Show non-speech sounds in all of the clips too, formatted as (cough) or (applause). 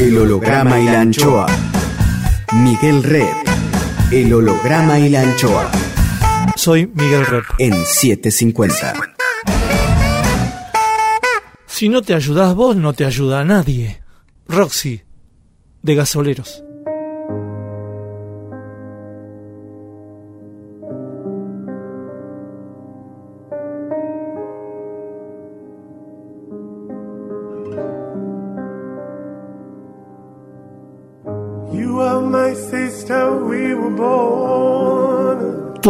El holograma y la anchoa. Miguel Red. El holograma y la anchoa. Soy Miguel Rep. En 750. Si no te ayudas vos, no te ayuda a nadie. Roxy, de Gasoleros.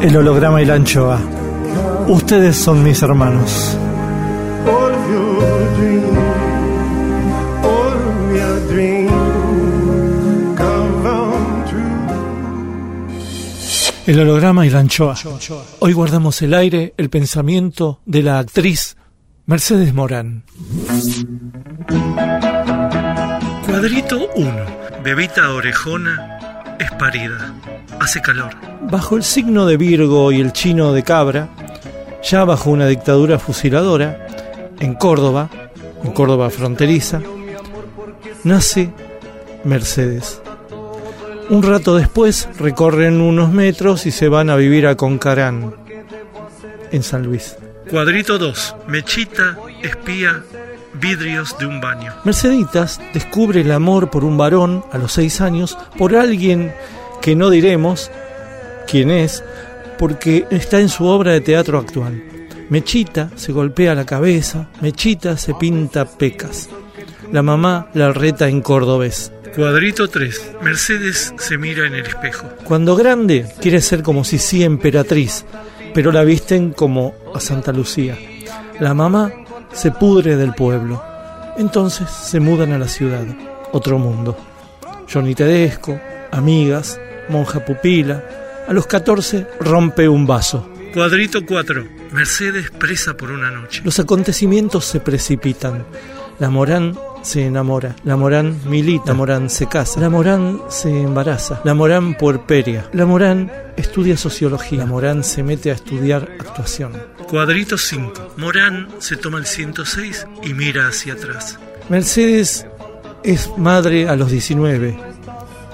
El holograma y la anchoa. Ustedes son mis hermanos. El holograma y la anchoa. Hoy guardamos el aire, el pensamiento de la actriz Mercedes Morán. Cuadrito 1. Bebita orejona es parida. Hace calor. Bajo el signo de Virgo y el chino de cabra, ya bajo una dictadura fusiladora, en Córdoba, en Córdoba fronteriza, nace Mercedes. Un rato después recorren unos metros y se van a vivir a Concarán, en San Luis. Cuadrito 2. Mechita, espía, vidrios de un baño. Merceditas descubre el amor por un varón a los seis años, por alguien que no diremos quién es, porque está en su obra de teatro actual. Mechita se golpea la cabeza, Mechita se pinta pecas. La mamá la reta en cordobés. Cuadrito 3. Mercedes se mira en el espejo. Cuando grande quiere ser como Sisi emperatriz, pero la visten como a Santa Lucía. La mamá se pudre del pueblo. Entonces se mudan a la ciudad, otro mundo. Johnny Tedesco, amigas, monja pupila. A los 14 rompe un vaso. Cuadrito 4. Mercedes presa por una noche. Los acontecimientos se precipitan. La Morán se enamora, la Morán milita, la Morán se casa, la Morán se embaraza, la Morán puerperia, la Morán estudia sociología, la Morán se mete a estudiar actuación. Cuadrito 5. Morán se toma el 106 y mira hacia atrás. Mercedes es madre a los 19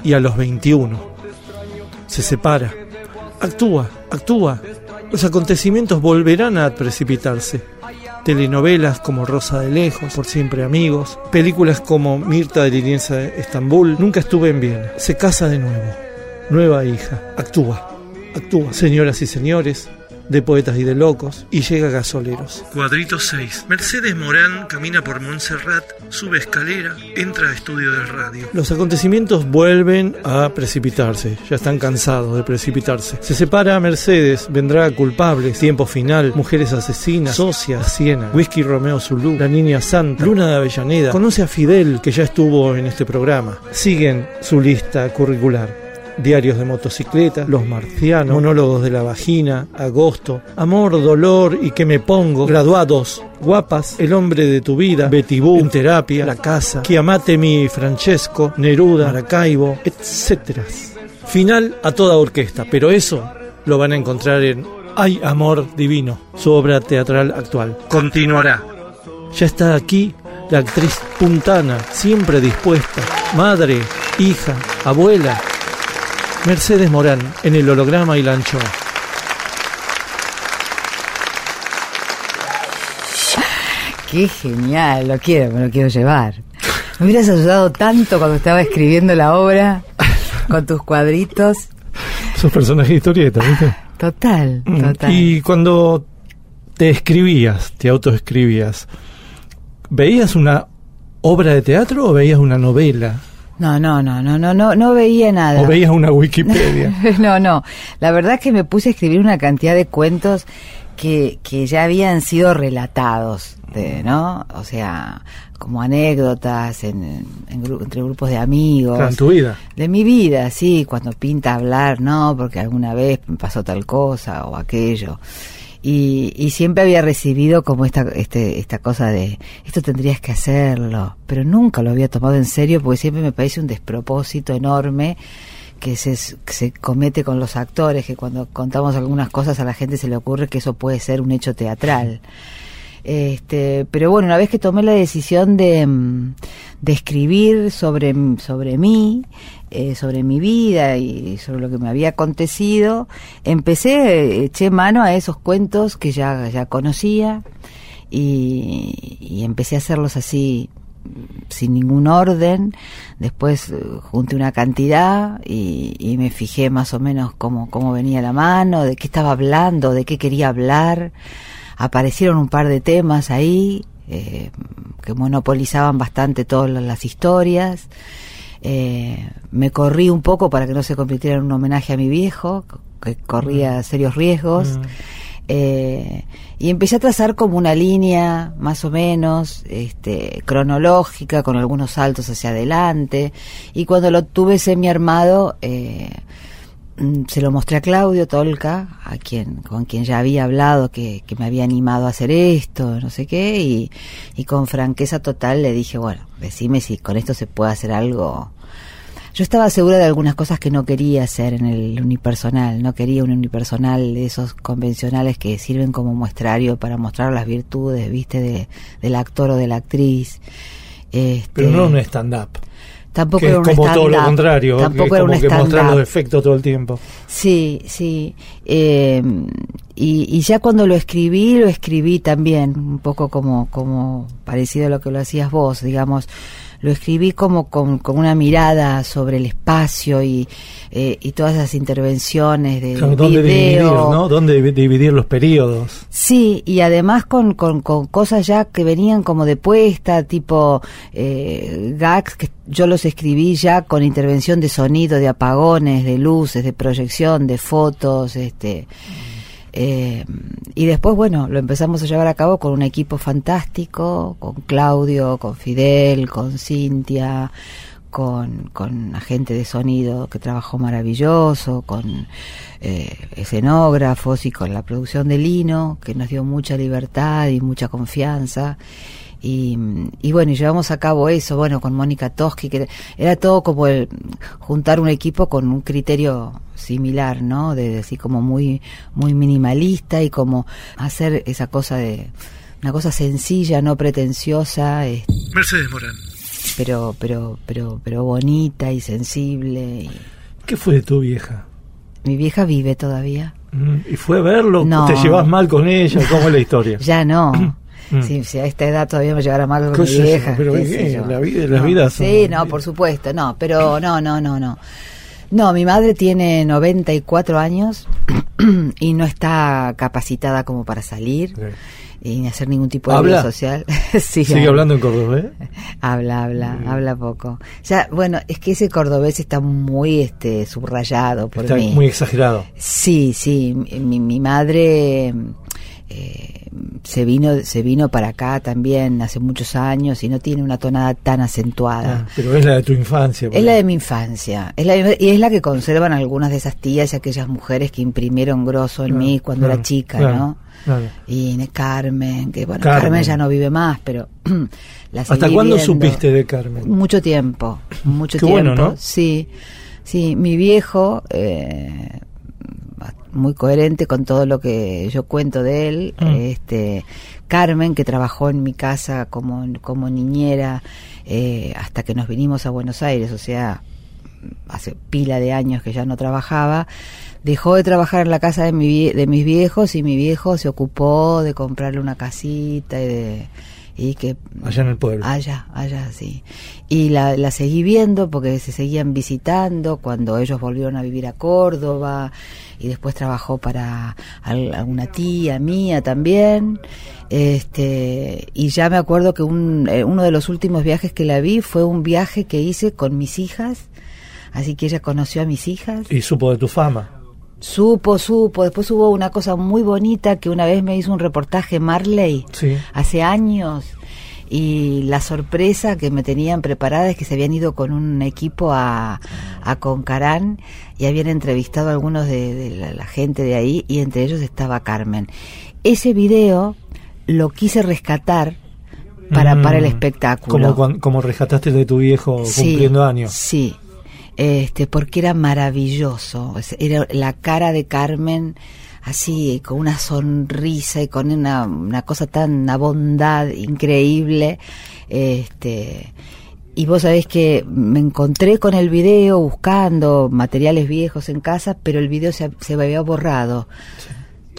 y a los 21. Se separa. Actúa, actúa. Los acontecimientos volverán a precipitarse. Telenovelas como Rosa de Lejos, Por Siempre Amigos, películas como Mirta de Linienza de Estambul, Nunca estuve en Viena. Se casa de nuevo. Nueva hija. Actúa, actúa. Señoras y señores, de poetas y de locos, y llega a gasoleros. Cuadrito 6. Mercedes Morán camina por Montserrat, sube escalera, entra a estudio de radio. Los acontecimientos vuelven a precipitarse, ya están cansados de precipitarse. Se separa a Mercedes, vendrá culpables, tiempo final, mujeres asesinas, socias, Siena, Whisky Romeo Zulu, la niña santa, Luna de Avellaneda, conoce a Fidel, que ya estuvo en este programa. Siguen su lista curricular. Diarios de motocicleta, Los Marcianos, Monólogos de la Vagina, Agosto, Amor, Dolor y que me pongo, Graduados, Guapas, El hombre de tu vida, Betty Boo, En terapia, La casa, Chiamatemi Francesco, Neruda, Maracaibo, etc. Final a toda orquesta, pero eso lo van a encontrar en Hay Amor Divino, su obra teatral actual. Continuará. Ya está aquí la actriz puntana, siempre dispuesta, madre, hija, abuela, Mercedes Morán en el holograma y la anchoa. Qué genial, lo quiero, me lo quiero llevar. Me hubieras ayudado tanto cuando estaba escribiendo la obra, con tus cuadritos. Sos personaje de historieta, ¿viste? Total, Mm, total. Y cuando te escribías, te autoescribías, ¿veías una obra de teatro o veías una novela? No, no, no, no, no, no, no veía nada. ¿O veías una Wikipedia? (laughs) no, no. La verdad es que me puse a escribir una cantidad de cuentos que, que ya habían sido relatados, de, ¿no? O sea, como anécdotas en, en gru- entre grupos de amigos. Claro, en tu vida. De mi vida, sí, cuando pinta hablar, no, porque alguna vez me pasó tal cosa o aquello. Y, y siempre había recibido como esta, este, esta cosa de, esto tendrías que hacerlo, pero nunca lo había tomado en serio porque siempre me parece un despropósito enorme que se, se comete con los actores, que cuando contamos algunas cosas a la gente se le ocurre que eso puede ser un hecho teatral. Este, pero bueno, una vez que tomé la decisión de, mm, de escribir sobre, sobre mí, eh, sobre mi vida y sobre lo que me había acontecido, empecé, eché mano a esos cuentos que ya, ya conocía y, empecé a hacerlos así sin ningún orden. Después eh, junté una cantidad y, y me fijé más o menos cómo, cómo venía la mano, de qué estaba hablando, de qué quería hablar. Aparecieron un par de temas ahí eh, que monopolizaban bastante todas las historias. Eh, me corrí un poco para que no se convirtiera en un homenaje a mi viejo, que corría serios riesgos. Eh, y empecé a trazar como una línea más o menos este, cronológica con algunos saltos hacia adelante. Y cuando lo tuve semi armado eh, se lo mostré a Claudio Tolca a quien con quien ya había hablado que, que me había animado a hacer esto no sé qué y, y con franqueza total le dije bueno decime si con esto se puede hacer algo yo estaba segura de algunas cosas que no quería hacer en el unipersonal. No quería un unipersonal de esos convencionales que sirven como muestrario para mostrar las virtudes, viste, de, del actor o de la actriz. Este, Pero no un stand-up. Tampoco que era es un como todo lo contrario. Tampoco que era un como que mostrar los stand-up. efectos todo el tiempo. Sí, sí. Eh, y, y ya cuando lo escribí, lo escribí también, un poco como, como parecido a lo que lo hacías vos, digamos. Lo escribí como con, con una mirada sobre el espacio y, eh, y todas esas intervenciones de Claro, ¿Dónde dividir, video. no? ¿Dónde divi- dividir los periodos? Sí, y además con, con, con cosas ya que venían como de puesta, tipo eh, gags, que yo los escribí ya con intervención de sonido, de apagones, de luces, de proyección, de fotos, este... eh, y después, bueno, lo empezamos a llevar a cabo con un equipo fantástico, con Claudio, con Fidel, con Cintia, con, con agente de sonido que trabajó maravilloso, con eh, escenógrafos y con la producción de Lino, que nos dio mucha libertad y mucha confianza. Y, y bueno, y llevamos a cabo eso, bueno, con Mónica Toski, que era todo como el juntar un equipo con un criterio similar, ¿no? De, de así como muy, muy minimalista y como hacer esa cosa de, una cosa sencilla, no pretenciosa, eh, Mercedes Morán. pero, pero, pero, pero bonita y sensible. y- ¿Qué fue de tu vieja? mi vieja vive todavía. Mm, ¿Y fue a verlo? No. ¿Te llevas mal con ella? ¿Cómo es la historia? Ya no. (clears throat) Mm. Si, si a esta edad todavía me llevara mal con vieja. Pero, eh, la vida- las No. vidas son- Sí, no, por supuesto, no, pero no, no, no, no. No, mi madre tiene 94 años (clears throat) y no está capacitada como para salir y ni hacer ningún tipo de vida social. (laughs) sí, ¿Sigue habla. hablando en cordobés? (laughs) Habla, habla, habla poco. Ya, bueno, es que ese cordobés está muy este subrayado por Está mí. muy exagerado. Sí, sí, mi, mi madre eh, se vino se vino para acá también hace muchos años y no tiene una tonada tan acentuada. Ah, pero es la de tu infancia. Es la de mi infancia, es la, y es la que conservan algunas de esas tías y aquellas mujeres que imprimieron grosso en Claro, mí cuando claro, era chica, claro, ¿no? Y Carmen, que bueno, Carmen. Carmen, ya no vive más, pero (clears throat) la ¿Hasta cuándo viendo. supiste de Carmen? Mucho tiempo, mucho Qué tiempo. bueno, ¿no? Sí, sí, mi viejo, eh, muy coherente con todo lo que yo cuento de él, Mm. este, Carmen, que trabajó en mi casa como, como niñera eh, hasta que nos vinimos a Buenos Aires, o sea, hace pila de años que ya no trabajaba, dejó de trabajar en la casa de, mi, de mis viejos y mi viejo se ocupó de comprarle una casita y de, y que allá en el pueblo. Allá allá sí. Y la, la seguí viendo porque se seguían visitando cuando ellos volvieron a vivir a Córdoba y después trabajó para alguna tía mía también este y ya me acuerdo que un, eh, uno de los últimos viajes que la vi fue un viaje que hice con mis hijas así que ella conoció a mis hijas. Y supo de tu fama. Supo, supo. Después hubo una cosa muy bonita que una vez me hizo un reportaje Marley, hace años, y la sorpresa que me tenían preparada es que se habían ido con un equipo a, a Concarán y habían entrevistado a algunos de, la, gente de ahí y entre ellos estaba Carmen. Ese video lo quise rescatar para, para el mm. espectáculo. Como, como rescataste de tu viejo cumpliendo años. Sí, este, porque era maravilloso. Era la cara de Carmen así, con una sonrisa y con una, una cosa tan, una bondad increíble. Este, y vos sabés que me encontré con el video buscando materiales viejos en casa, pero el video se, se había borrado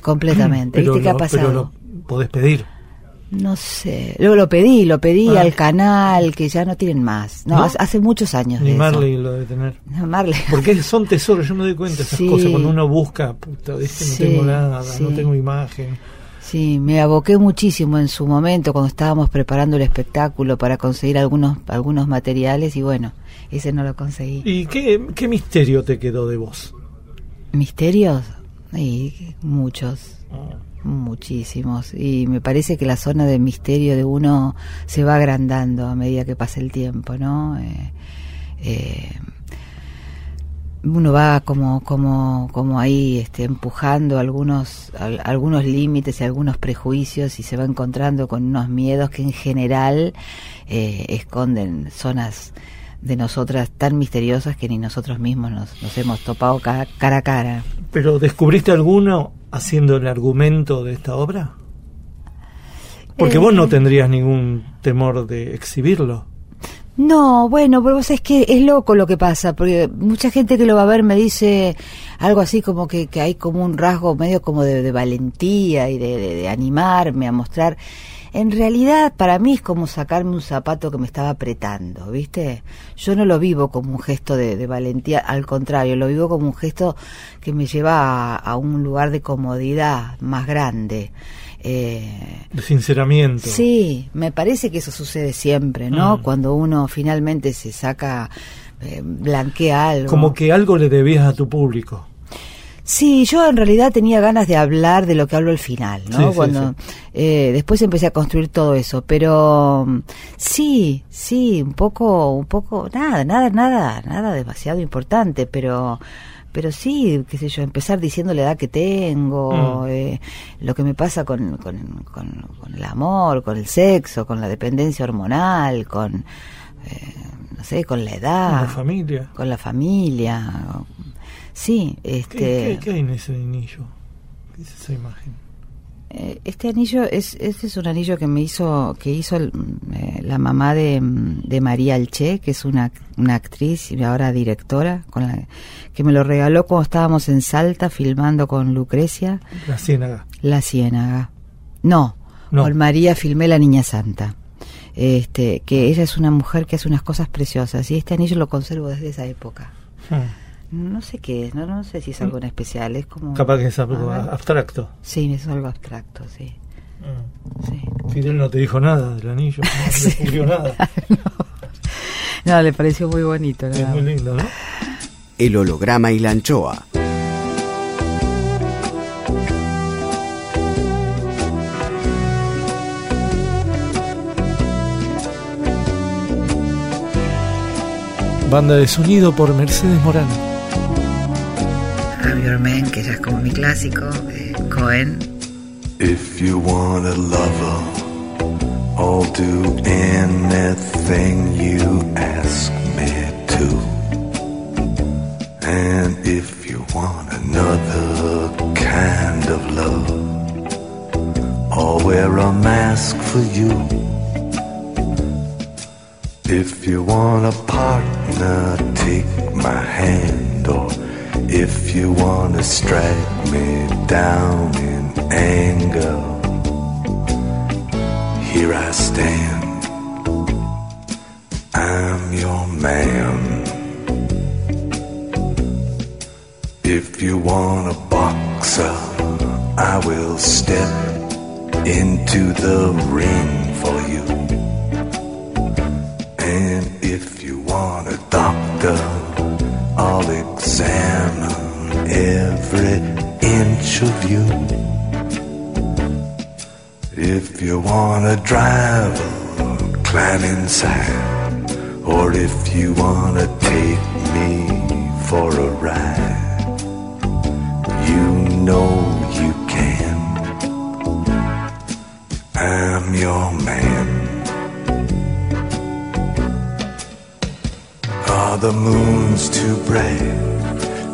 completamente. ¿Viste qué ha pasado? Pero lo podés pedir. No sé, luego lo pedí, lo pedí ah. al canal, que ya no tienen más. No, hace muchos años. Ni Marley lo debe tener. No, Marley. Porque son tesoros, yo me doy cuenta de esas cosas. Cuando uno busca, puta, no tengo nada, no tengo imagen. Sí, me aboqué muchísimo en su momento cuando estábamos preparando el espectáculo para conseguir algunos, algunos materiales y bueno, ese no lo conseguí. ¿Y qué, qué misterio te quedó de vos? ¿Misterios? Y muchos. Ah muchísimos. Y me parece que la zona de misterio de uno se va agrandando a medida que pasa el tiempo no eh, eh, uno va como como como ahí este empujando algunos algunos límites y algunos prejuicios y se va encontrando con unos miedos que en general eh, esconden zonas de nosotras tan misteriosas que ni nosotros mismos nos, nos hemos topado cara, cara a cara. ¿Pero descubriste alguno haciendo el argumento de esta obra? Porque vos no eh. tendrías ningún temor de exhibirlo. No, bueno, pero vos es que es loco lo que pasa, porque mucha gente que lo va a ver me dice algo así como que, que hay como un rasgo medio como de, valentía y de, de, animarme a mostrar en realidad para mí es como sacarme un zapato que me estaba apretando, ¿viste? Yo no lo vivo como un gesto de, valentía, al contrario, lo vivo como un gesto que me lleva a, un lugar de comodidad más grande. Eh, de sinceramiento. Sí, me parece que eso sucede siempre, ¿no? Mm. Cuando uno finalmente se saca, eh, blanquea algo. Como que algo le debías a tu público. Sí, yo en realidad tenía ganas de hablar de lo que hablo al final, ¿no? Cuando Eh, después empecé a construir todo eso, pero mm, sí, sí, un poco, un poco, nada, nada, nada, nada demasiado importante, pero pero sí, qué sé yo, empezar diciendo la edad que tengo, mm. eh, lo que me pasa con, con, con, el amor, con el sexo, con la dependencia hormonal, con, eh, no sé, con la edad. Con la familia. Con la familia, Sí, este... ¿Qué, hay en ese anillo? ¿Qué es esa imagen? Eh, este anillo es este es un anillo que me hizo que hizo eh, la mamá de, de, María Alche que es una, una actriz y ahora directora con la, que me lo regaló cuando estábamos en Salta filmando con Lucrecia. La Ciénaga. La Ciénaga. No, con María filmé la Niña Santa. Este que ella es una mujer que hace unas cosas preciosas y este anillo lo conservo desde esa época. Hmm. No sé qué es, no, no sé si es algo en especial, es como... Capaz que es algo abstracto. Sí, es algo abstracto, sí. Mm. sí. Fidel no te dijo nada del anillo, (laughs) no descubrió nada. (laughs) no. le pareció muy bonito. Es muy lindo, ¿no? El holograma y la anchoa. Banda de sonido por Mercedes Morán. Your Man, que ya es como mi clásico, de Cohen. If you want a lover, I'll do anything you ask me to. And if you want another kind of love, I'll wear a mask for you. If you want a partner, take my hand or if you wanna strike me down in anger, here I stand. I'm your man. If you want a boxer, I will step into the ring for you. And if you want a doctor, every inch of you. If you want to drive climb inside. Or if you want to take me for a ride you know you can. I'm your man. Are the moon's too bright?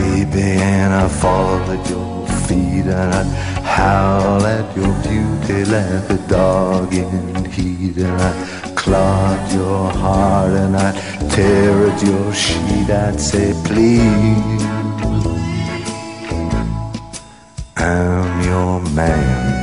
baby, and I'd fall at your feet, and I'd howl at your beauty like a dog in heat, and I'd clog your heart, and I'd tear at your sheet. I'd say, please. I'm your man.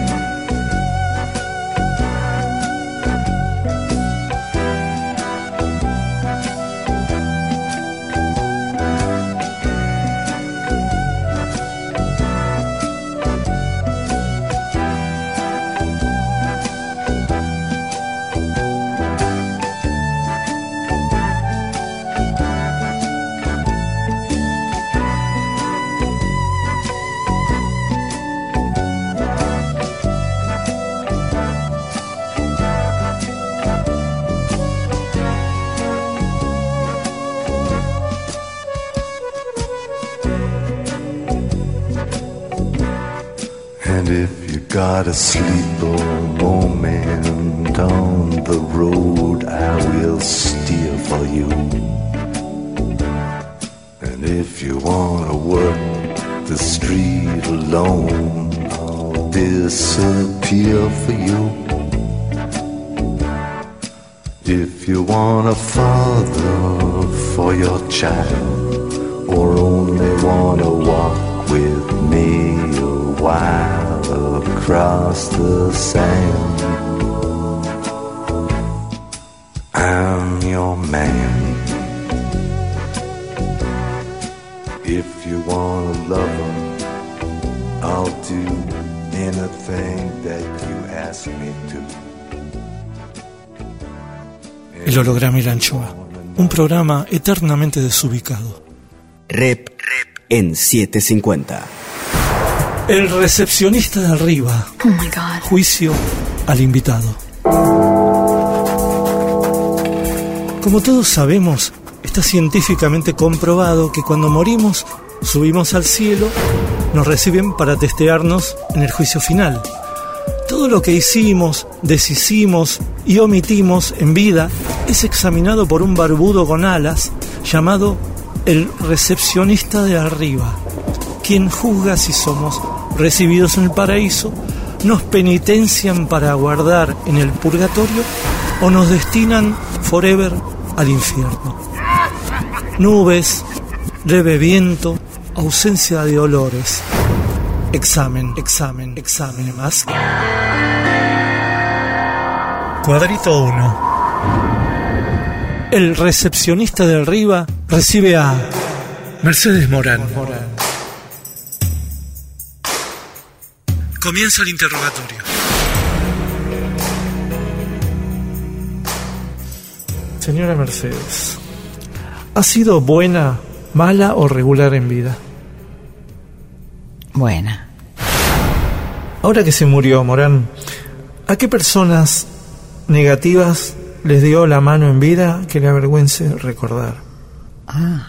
A while across the sand, I'm your man. If you wanna love him, I'll do anything that you ask me to. El holograma y la anchoa. Un programa eternamente desubicado. Rep, Rep en 750. El recepcionista de arriba. Oh my god. Juicio al invitado. Como todos sabemos, está científicamente comprobado que cuando morimos, subimos al cielo, nos reciben para testearnos en el juicio final. Todo lo que hicimos, deshicimos y omitimos en vida es examinado por un barbudo con alas llamado el recepcionista de arriba, quien juzga si somos recibidos en el paraíso, nos penitencian para guardar en el purgatorio o nos destinan forever al infierno. Nubes, leve viento, ausencia de olores. Examen, examen, examen más. Cuadrito 1. El recepcionista de arriba recibe a Mercedes Morán. Comienza el interrogatorio. Señora Mercedes, ¿ha sido buena, mala o regular en vida? Buena. Ahora que se murió Morán, ¿a qué personas negativas les dio la mano en vida que le avergüence recordar? Ah,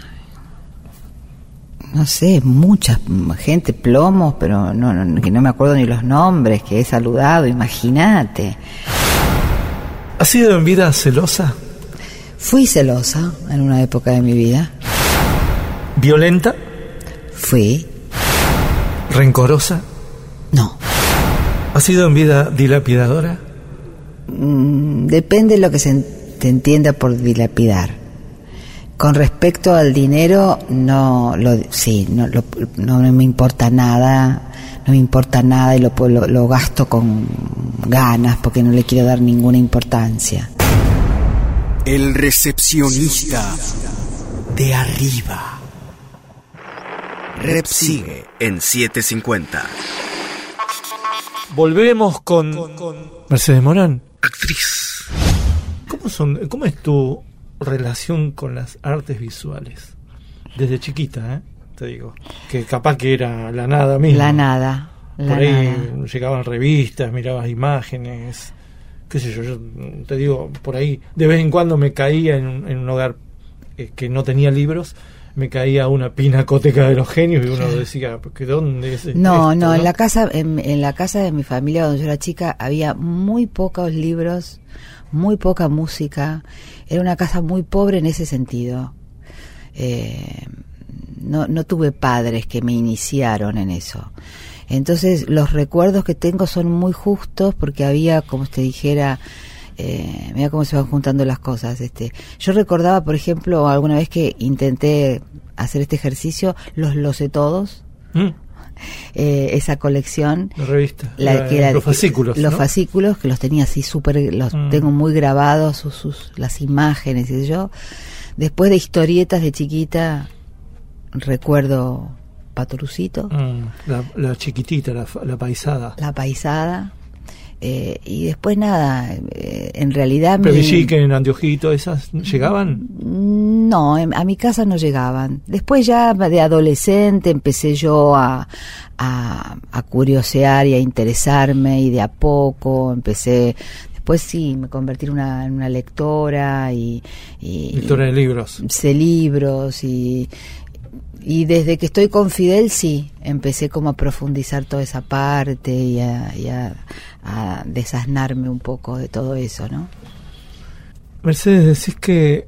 no sé, mucha gente, plomos, pero no, no, que no me acuerdo ni los nombres, que he saludado, imagínate. ¿Has sido en vida celosa? Fui celosa en una época de mi vida. ¿Violenta? Fui. ¿Rencorosa? No. ¿Has sido en vida dilapidadora? Mm, depende de lo que se te entienda por dilapidar. Con respecto al dinero, no, lo, sí, no, lo- no me importa nada, no me importa nada y lo, lo, lo gasto con ganas porque no le quiero dar ninguna importancia. El recepcionista de arriba. Rep sigue en 750. Volvemos con, Mercedes Morán, actriz. ¿Cómo, son, ¿Cómo es tu relación con las artes visuales? Desde chiquita, ¿eh? Te digo. Que capaz que era la nada misma. La nada, la Por ahí nada. llegaban revistas, mirabas imágenes, qué sé yo, yo te digo, por ahí de vez en cuando me caía en un, en un hogar eh, que no tenía libros, me caía una pinacoteca de los genios y uno decía, ¿que dónde es No, esto, no, en la casa, en, en la casa de mi familia cuando yo era chica había muy pocos libros, muy poca música. Era una casa muy pobre en ese sentido. Eh, no, no tuve padres que me iniciaron en eso. Entonces los recuerdos que tengo son muy justos porque había, como te dijera, eh, mira cómo se van juntando las cosas. Este, yo recordaba, por ejemplo, alguna vez que intenté hacer este ejercicio, los lo sé todos, Mm, eh, esa colección. la revista, La, la- que era- los fascículos. los ¿no? fascículos que los tenía así súper los Mm. tengo muy grabados sus, sus las imágenes y yo después de historietas de chiquita recuerdo Patorucito Mm, la, la chiquitita, la, la paisada. la paisada eh, y después nada eh, en realidad Pevilliquen, Andiojito, ¿esas llegaban? No, en- a mi casa no llegaban. Después ya de adolescente empecé yo a, a, a curiosear y a interesarme y de a poco empecé... Después sí, me convertí en una, en una lectora y... y Lectora de libros. sé libros y, y desde que estoy con Fidel sí, empecé como a profundizar toda esa parte y a, y a, a desasnarme un poco de todo eso, ¿no? Mercedes, decís que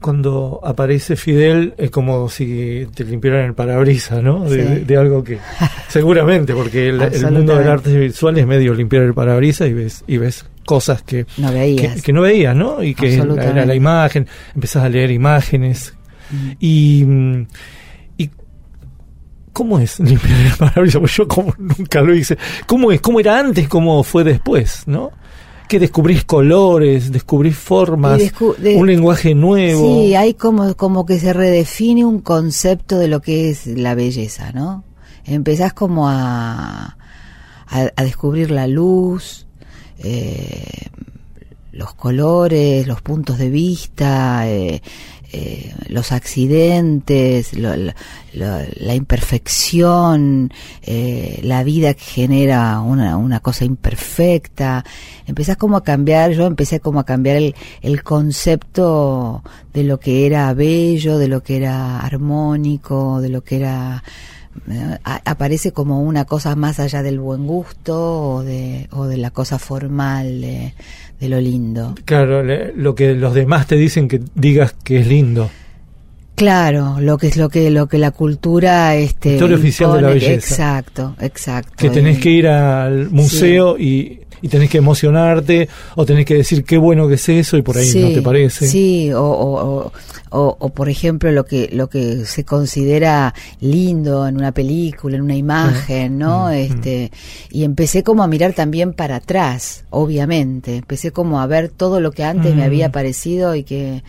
cuando aparece Fidel es como si te limpiaran el parabrisas, ¿no? De, Sí. de- de algo que (laughs) seguramente, porque el, el mundo del arte visual es medio limpiar el parabrisas y ves y ves cosas que No veías. que no veías, ¿no? Y que era la imagen, empezás a leer imágenes Mm. y mm, y ¿Cómo es (laughs) limpiar el parabrisas? Pues yo como nunca lo hice. ¿Cómo es? ¿Cómo era antes? ¿Cómo fue después? ¿No? Que descubrís colores, descubrís formas, Y descu- de- un lenguaje nuevo. Sí, hay como, como que se redefine un concepto de lo que es la belleza, ¿no? Empezás como a, a, a descubrir la luz, eh, los colores, los puntos de vista, eh, eh, los accidentes, lo- la imperfección, eh, la vida que genera una, una cosa imperfecta. Empezás como a cambiar, yo empecé como a cambiar el, el concepto de lo que era bello, de lo que era armónico, de lo que era aparece como una cosa más allá del buen gusto o de, o de la cosa formal de lo lindo. Claro, le- lo que los demás te dicen que digas que es lindo. Claro, lo que es lo que lo que la cultura este Historia oficial de la belleza. Exacto, exacto. Que tenés Y- que ir al museo y, y tenés que emocionarte o tenés que decir qué bueno que es eso y por ahí Sí, no te parece. Sí, o, o, o, o- o, por ejemplo lo que lo que se considera lindo en una película, en una imagen, ¿no? mm, este y empecé como a mirar también para atrás, obviamente. Empecé como a ver todo lo que antes me Mm. había parecido y que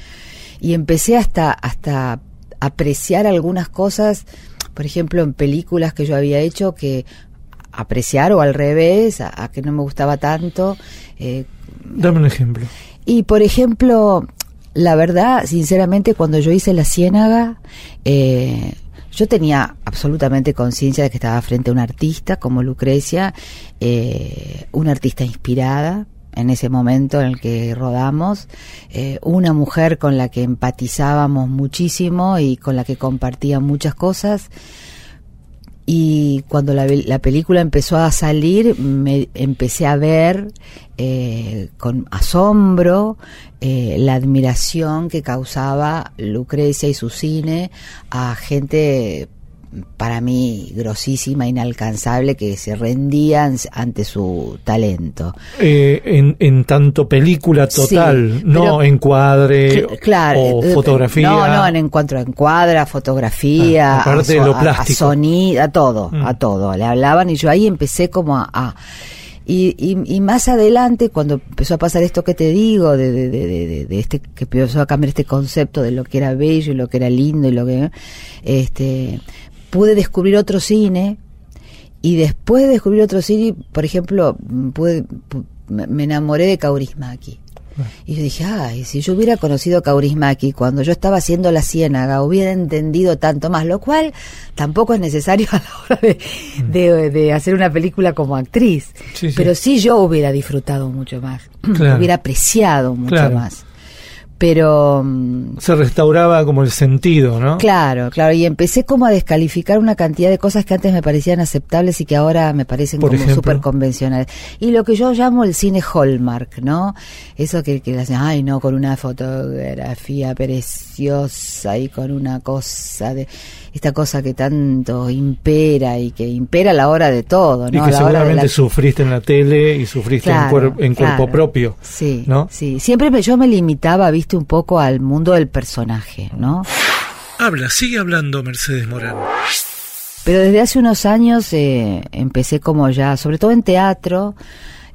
y empecé hasta hasta apreciar algunas cosas, por ejemplo, en películas que yo había hecho que apreciar o al revés, a, a que no me gustaba tanto. eh, Dame un ejemplo. y por ejemplo, la verdad, sinceramente, cuando yo hice La Ciénaga, eh, yo tenía absolutamente conciencia de que estaba frente a una artista como Lucrecia, eh, una artista inspirada en ese momento en el que rodamos, eh, una mujer con la que empatizábamos muchísimo y con la que compartía muchas cosas. Y cuando la, la, película empezó a salir me empecé a ver eh, con asombro eh, la admiración que causaba Lucrecia y su cine a gente para mí grosísima, inalcanzable, que se rendían ante su talento. Eh, en, en, tanto película total, no encuadre claro, o eh, fotografía. No, no, en cuanto a encuadra, fotografía, ah, a, de lo plástico. A, sonido, a todo, a mm. todo. Le hablaban y yo ahí empecé como a, y, y, y, más adelante, cuando empezó a pasar esto que te digo, de, de, de, de, este, que empezó a cambiar este concepto de lo que era bello y lo que era lindo y lo que, este, pude descubrir otro cine y después de descubrir otro cine, por ejemplo, pude, me enamoré de Kaurismaki. Y yo dije, ay, si yo hubiera conocido a Kaurismaki cuando yo estaba haciendo La Ciénaga, hubiera entendido tanto más, lo cual tampoco es necesario (laughs) a la hora de, mm. de, hacer una película como actriz. Pero sí yo hubiera disfrutado mucho más, (clears throat) hubiera apreciado mucho más pero... Mm, Se restauraba como el sentido, ¿no? Claro, claro, y empecé como a descalificar una cantidad de cosas que antes me parecían aceptables y que ahora me parecen como súper convencionales. Y lo que yo llamo el cine Hallmark, ¿no? Eso que, que hacen, ay, no, con una fotografía preciosa y con una cosa de esta cosa que tanto impera y que impera a la hora de todo, ¿no? Y que seguramente sufriste en la tele y sufriste en, cuerpo propio. Sí, ¿no? sí. Siempre me, yo me limitaba, viste, un poco al mundo del personaje, ¿no? Habla, sigue hablando Mercedes Morán. Pero desde hace unos años eh, empecé como ya, sobre todo en teatro,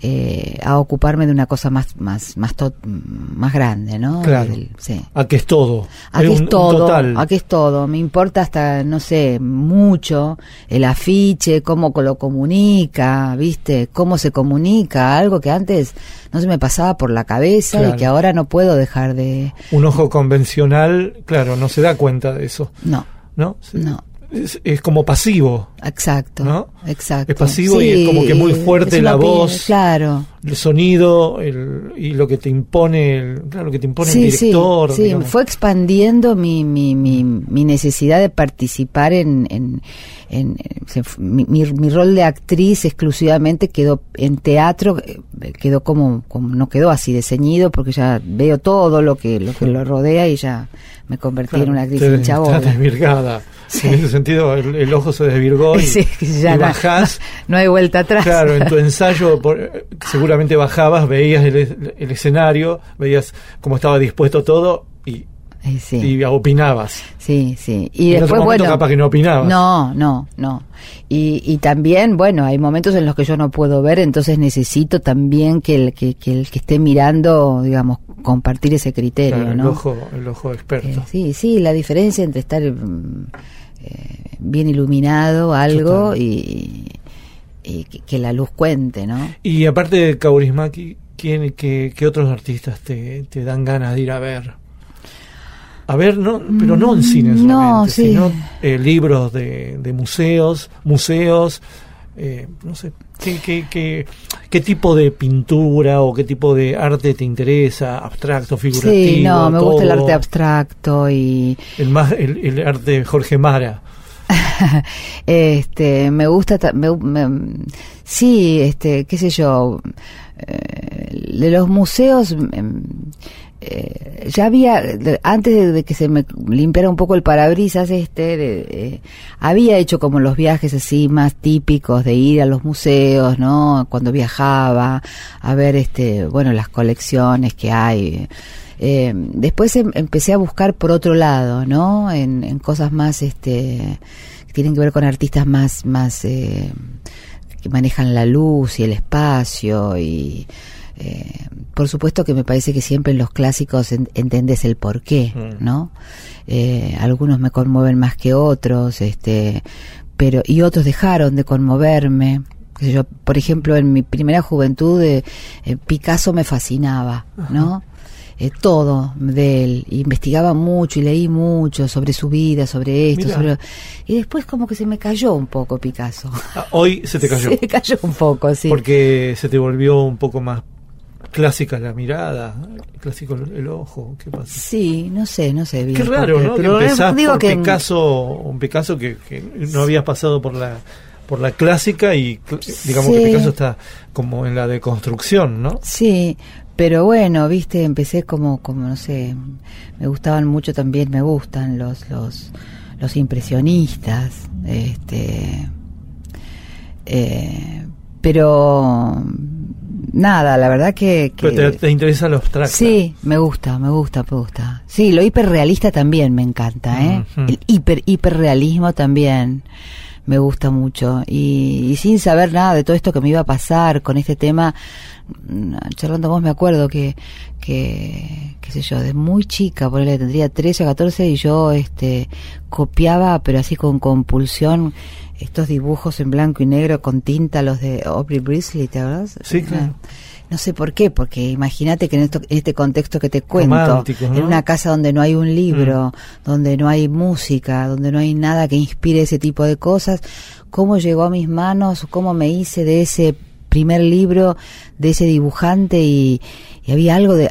eh, a ocuparme de una cosa más más más más grande, ¿no? Claro. sí. A que es todo. A que es todo. A que es todo. Me importa hasta no sé mucho el afiche, cómo lo comunica, viste, cómo se comunica, algo que antes no se me pasaba por la cabeza y que ahora no puedo dejar de. Un ojo convencional, claro, no se da cuenta de eso. No. ¿No? No es, como pasivo. Exacto. ¿no? Exacto. Es pasivo y es como que muy fuerte la voz. Claro. El sonido el, y lo que te impone el, claro, que te impone el director. Sí, sí. fue expandiendo mi, mi, mi, mi, necesidad de participar en. en, en, mi, mi, rol de actriz exclusivamente quedó en teatro, eh, quedó como, como no quedó así de ceñido porque ya veo todo lo que lo que lo rodea y ya me convertí en una actriz hincha desvirgada. En ese sentido, el, ojo se desvirgó (laughs) y, ya bajás. (laughs) No, hay vuelta atrás. Claro, en tu (laughs) ensayo seguramente bajabas, veías el, escenario, veías cómo estaba dispuesto todo y y opinabas. Sí, sí. Y después, bueno. capaz que no opinabas. No, no, no. Y, y también, bueno, hay momentos en los que yo no puedo ver, entonces necesito también que el que, que el que esté mirando, digamos, compartir ese criterio, el ojo, el ojo experto. Eh, sí, sí, la diferencia entre estar mm, eh, bien iluminado, algo, y, y que, la luz cuente, ¿no? Y aparte de Kaurismaki, ¿quién, qué, qué otros artistas te, te dan ganas de ir a ver? A ver, no, pero no en cine solamente, no, sino eh, libros de, de, museos, museos, eh, no sé, ¿qué, qué, qué, qué tipo de pintura o qué tipo de arte te interesa? ¿Abstracto, figurativo? Sí, no, me gusta el arte abstracto y... El, más, el, arte de Jorge Mara. (laughs) este, me gusta, me, sí, este, qué sé yo, eh, de los museos... Em, eh, ya había, antes de, que se me limpiara un poco el parabrisas este, de, había hecho como los viajes así más típicos de ir a los museos, ¿no? Cuando viajaba, a ver, este, bueno, las colecciones que hay. Eh, después em, empecé a buscar por otro lado, ¿no? En, en, cosas más, este, que tienen que ver con artistas más, más, eh, que manejan la luz y el espacio y eh, por supuesto que me parece que siempre en los clásicos entendés el porqué, mm. ¿no? Eh, algunos me conmueven más que otros, este, pero y otros dejaron de conmoverme. Yo, por ejemplo, en mi primera juventud eh, Picasso me fascinaba, ¿no? todo de él, investigaba mucho y leí mucho sobre su vida, sobre esto, sobre... y después como que se me cayó un poco Picasso. Ah, hoy se te (laughs) cayó. se me cayó un poco, sí. Porque se te volvió un poco más clásica la mirada, clásico el ojo, ¿qué pasa? Sí, no sé, no sé bien. Qué raro, ¿no? Pero que empezás digo por que Picasso, un Picasso que, que no habías pasado por la por la clásica y digamos Sí. que Picasso está como en la deconstrucción, ¿no? Sí, pero bueno, viste, empecé como, como no sé, me gustaban mucho también, me gustan los, los, los impresionistas, este, eh, pero nada, la verdad que, que- Pero te, te interesa lo abstracto. Sí, me gusta, me gusta, me gusta. Sí, lo hiperrealista también me encanta, ¿eh? El hiper, hiperrealismo también me gusta mucho. Y, y sin saber nada de todo esto que me iba a pasar con este tema, mm, charlando vos me acuerdo que, que, qué sé yo, de muy chica, por tendría 13 o 14 y yo, este, copiaba, pero así con compulsión, estos dibujos en blanco y negro con tinta, los de Aubrey Brisley, ¿te acuerdas? Sí, claro. No sé por qué, porque imagínate que en, esto, en este contexto que te cuento, en una casa donde no hay un libro, donde no hay música, donde no hay nada que inspire ese tipo de cosas, cómo llegó a mis manos, cómo me hice de ese primer libro, de ese dibujante y, y había algo de...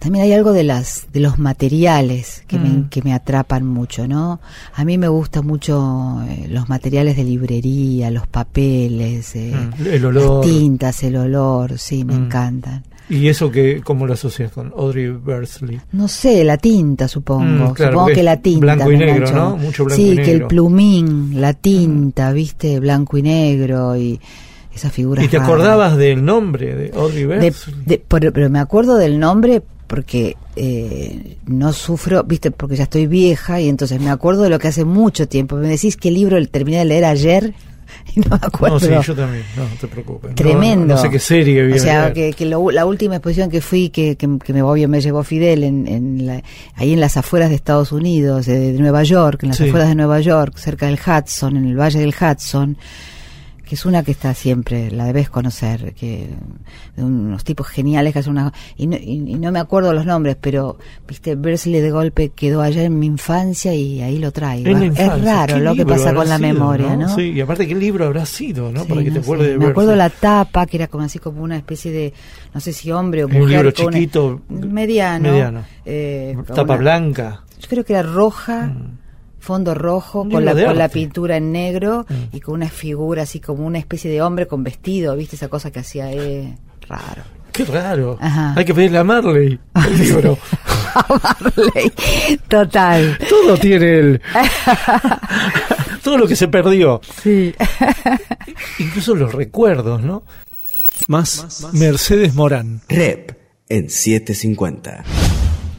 También hay algo de las de los materiales que, Mm. me, que me atrapan mucho, ¿no? A mí me gustan mucho eh, los materiales de librería, los papeles, eh, Mm, el olor. las tintas, el olor, sí, me Mm. encantan. ¿Y eso que cómo lo asocias con Audrey Bursley? No sé, la tinta, supongo. Mm, claro, supongo que la tinta. blanco y negro. ¿no? Mucho blanco sí, y que el negro. Mm. plumín, la tinta, viste, blanco y negro y esas figuras. ¿Y te raras. acordabas del nombre de Audrey De- Bursley? de- pero, pero me acuerdo del nombre porque eh, no sufro, viste, porque ya estoy vieja y entonces me acuerdo de lo que hace mucho tiempo. Me decís qué libro terminé de leer ayer (laughs) y no me acuerdo. No, sí, yo también, no, no te preocupes. Tremendo. No, no sé qué serie vi O sea, ayer. que, que lo- la última exposición que fui, que, que, que me, obvio me llevó Fidel, en, en la- ahí en las afueras de Estados Unidos, de, de Nueva York, en las Sí. afueras de Nueva York, cerca del Hudson, en el Valle del Hudson, que es una que está siempre, la debes conocer, que de unos tipos geniales que hacen una... Y no, y- y no me acuerdo los nombres, pero, viste, Bersley de golpe quedó allá en mi infancia y ahí lo traigo. Es raro ¿Qué lo que libro pasa con la sido, memoria, ¿no? Sí, y aparte, ¿qué libro habrá sido, no? Sí, Para que te acuerdes de Me acuerdo la tapa, que era como así como una especie de, no sé si hombre o Un mujer. libro con una- chiquito, mediano. mediano. eh, Tapa una- blanca. Yo creo que era roja, Mm. Fondo rojo, con la, con la pintura en negro Mm. y con una figura así como una especie de hombre con vestido, ¿viste? Esa cosa que hacía eh, raro. Qué raro. Ajá. Hay que pedirle a Marley el (laughs) libro. Marley, Total. Todo tiene el... (laughs) Todo lo que se perdió. Sí. Incluso los recuerdos, ¿no? Más Mercedes Morán. Rep en 750.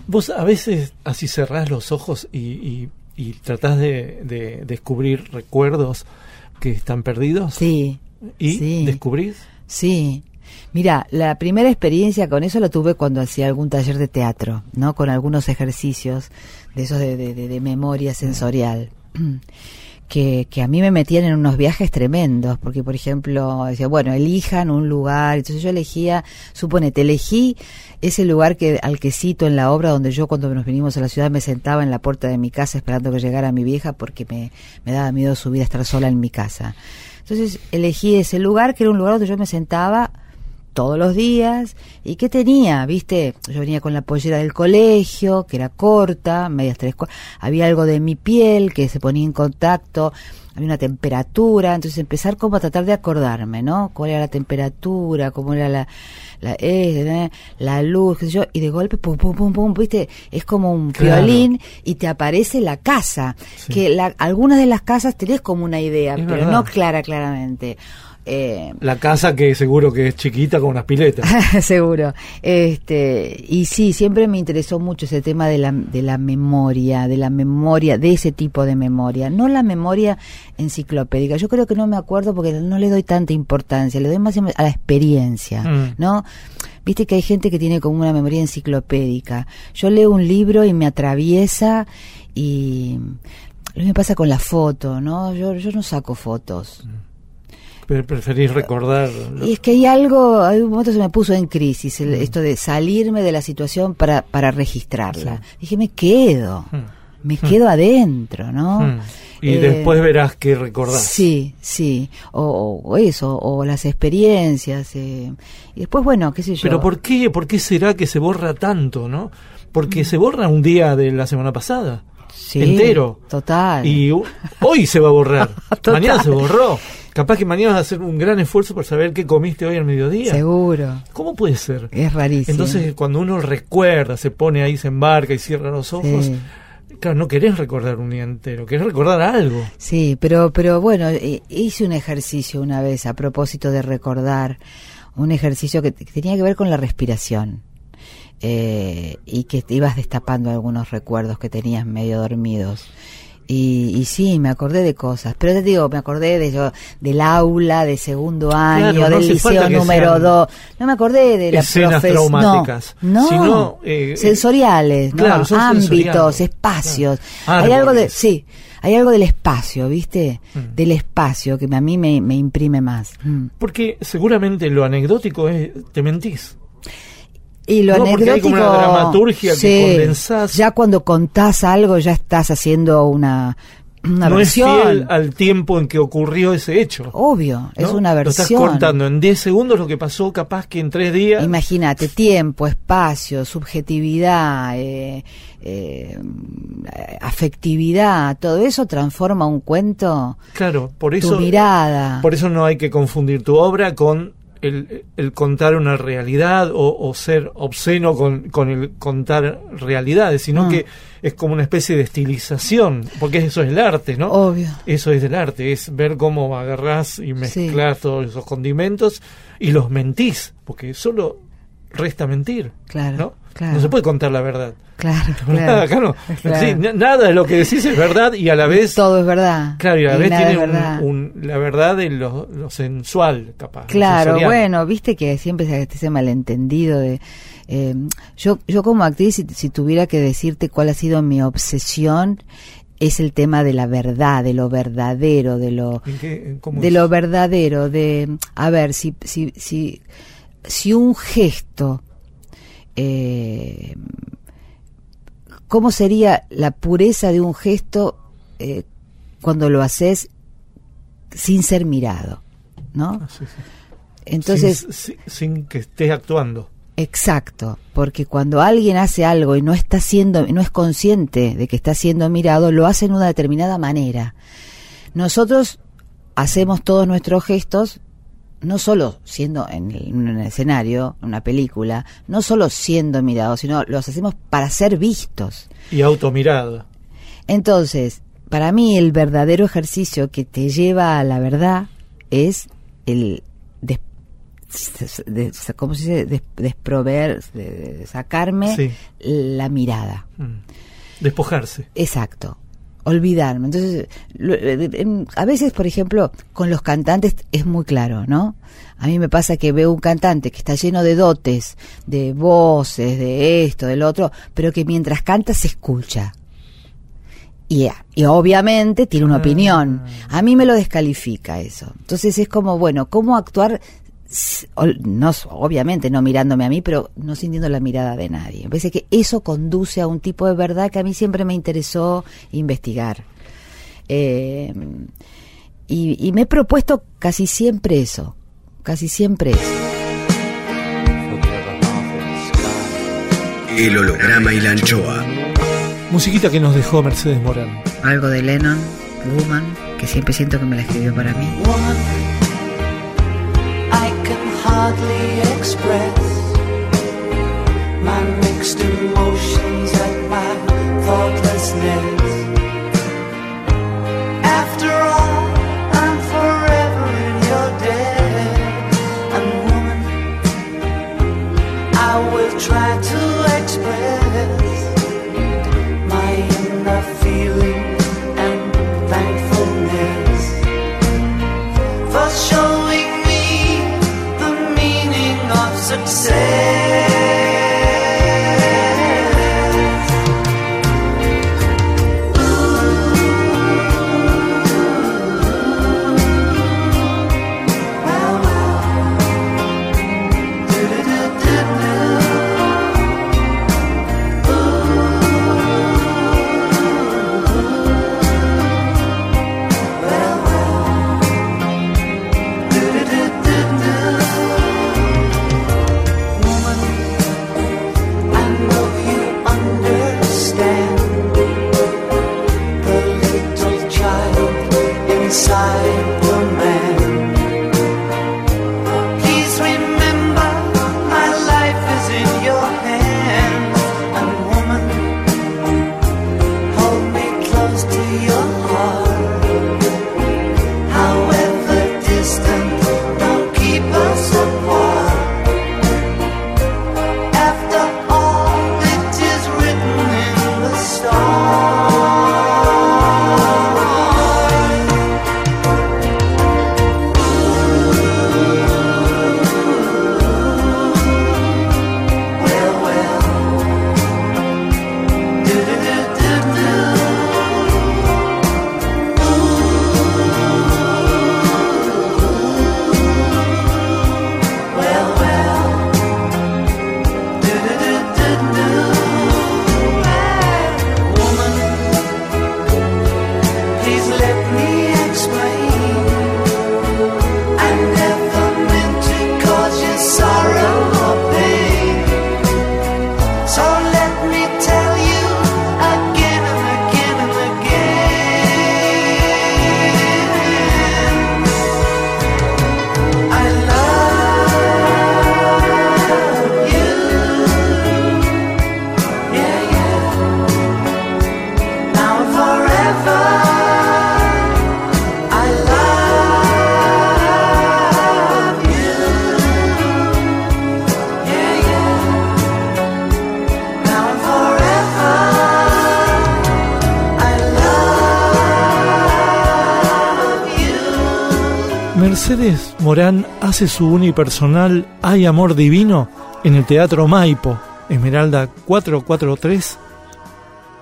Vos a veces así cerrás los ojos y, y, y tratás de, de descubrir recuerdos que están perdidos. Sí. ¿Y sí. descubrís? Sí. Mira, la primera experiencia con eso la tuve cuando hacía algún taller de teatro, ¿no? Con algunos ejercicios de esos de, de- de- de memoria sensorial. (clears throat) Que, que a mí me metían en unos viajes tremendos, porque por ejemplo, decía, bueno, elijan un lugar, entonces yo elegía, suponete, elegí ese lugar que al que cito en la obra donde yo cuando nos vinimos a la ciudad me sentaba en la puerta de mi casa esperando que llegara mi vieja porque me, me daba miedo subir a estar sola en mi casa. Entonces elegí ese lugar que era un lugar donde yo me sentaba todos los días y que tenía, viste, yo venía con la pollera del colegio, que era corta, medias tres había algo de mi piel que se ponía en contacto, había una temperatura, entonces empezar como a tratar de acordarme, ¿no? Cuál era la temperatura, cómo era la la, eh, la luz, qué sé yo, y de golpe, pum, pum, pum, pum, viste, es como un Claro. violín y te aparece la casa, Sí. que la, algunas de las casas tenés como una idea, Es pero verdad. no clara claramente. Eh, La casa que seguro que es chiquita con unas piletas. (laughs) Seguro. Este, y sí, siempre me interesó mucho ese tema de la, de la memoria, de la memoria, de ese tipo de memoria, no la memoria enciclopédica. Yo creo que no me acuerdo porque no le doy tanta importancia, le doy más a la experiencia, Mm. ¿no? Viste que hay gente que tiene como una memoria enciclopédica. Yo leo un libro y me atraviesa y lo mismo me pasa con la foto, ¿no? Yo, yo no saco fotos. Pero preferís recordar. Y es que hay algo, hay un momento se me puso en crisis, el- esto de salirme de la situación para, para registrarla. Dije, me quedo, Mm. me quedo adentro, ¿no? Y Eh, después verás que recordás. Sí, sí, o, o eso, o las experiencias. eh, y después, bueno, qué sé yo. Pero ¿por qué, ¿por qué será que se borra tanto, no? Mm. Porque se borra un día de la semana pasada. Sí, entero. Total. Y hoy se va a borrar. (laughs) Mañana se borró. Capaz que mañana vas a hacer un gran esfuerzo por saber qué comiste hoy al mediodía. Seguro. ¿Cómo puede ser? Es rarísimo. Entonces, cuando uno recuerda, se pone ahí, se embarca y cierra los ojos, Sí. claro, no querés recordar un día entero, querés recordar algo. Sí, pero, pero bueno, eh, hice un ejercicio una vez a propósito de recordar, un ejercicio que, que tenía que ver con la respiración eh, y que te ibas destapando algunos recuerdos que tenías medio dormidos. Y, y sí, me acordé de cosas, pero te digo, me acordé de yo, del aula de segundo año, Claro, no del liceo número sean 2. No me acordé de la escenas traumáticas, No, no. sino, eh, sensoriales, claro, ámbitos, sensoriales, espacios. claro. Hay algo de, sí, hay algo del espacio, ¿viste? Mm. Del espacio que a mí me, me imprime más. Mm. Porque seguramente lo anecdótico es, te mentís. Y lo No, porque hay como anecdótico. una dramaturgia que sí, condensás. Ya cuando contás algo, ya estás haciendo una, una no es versión. fiel al tiempo en que ocurrió ese hecho. Obvio, es una Lo estás versión. contando en 10 segundos lo que pasó capaz que en 3 días. Imagínate, tiempo, espacio, subjetividad, eh, eh, afectividad, todo eso transforma un cuento, Claro, por tu eso, mirada. por eso no hay que confundir tu obra con el, el contar una realidad o, o ser obsceno con, con el contar realidades, sino Ah. que es como una especie de estilización, porque eso es el arte, ¿no? Obvio. Eso es del arte, es ver cómo agarrás y mezclás todos esos condimentos y los mentís, porque solo resta mentir, Claro, ¿no? Claro. No se puede contar la verdad. Claro, (laughs) Nada, claro. acá no. Claro. Sí, nada de lo que decís es verdad y a la vez Todo es verdad. Claro, y a la Y vez tiene un- la verdad de lo, lo sensual, capaz. Claro, bueno, viste que siempre se ese malentendido de eh, yo yo como actriz si, si tuviera que decirte cuál ha sido mi obsesión es el tema de la verdad, de lo verdadero, de lo ¿En qué- en de es? lo verdadero, de a ver si si si si un gesto eh, cómo sería la pureza de un gesto eh, cuando lo haces sin ser mirado, ¿no? Ah, sí, sí. Entonces, sin, sin- sin que estés actuando. exacto, porque cuando alguien hace algo y no está siendo, no es consciente de que está siendo mirado, lo hace en una determinada manera. Nosotros hacemos todos nuestros gestos, no solo siendo en, el- en un escenario, en una película, no solo siendo mirados, sino los hacemos para ser vistos. Y automirada. Entonces, para mí el verdadero ejercicio que te lleva a la verdad es el des- de- ¿cómo se dice? Des- desproveer, de- de sacarme Sí. la mirada. Mm. Despojarse. Exacto. Olvidarme. Entonces, lo- eh, a veces, por ejemplo, con los cantantes es muy claro, ¿no? A mí me pasa que veo un cantante que está lleno de dotes, de voces, de esto, del otro, pero que mientras canta se escucha. Y, y obviamente tiene una Ah. opinión. A mí me lo descalifica eso. Entonces es como, bueno, ¿cómo actuar? No, obviamente no mirándome a mí, pero no sintiendo la mirada de nadie. Me parece que eso conduce a un tipo de verdad que a mí siempre me interesó investigar. Eh, y, y me he propuesto casi siempre eso. Casi siempre eso. El holograma y la anchoa. Musiquita que nos dejó Mercedes Morán. Algo de Lennon, Woman, que siempre siento que me la escribió para mí. Hardly express my mixed emotions at my thoughtlessness. After all, I'm forever in your debt. And woman, I will try to Mercedes Morán hace su unipersonal Hay Amor Divino en el Teatro Maipo, Esmeralda 443,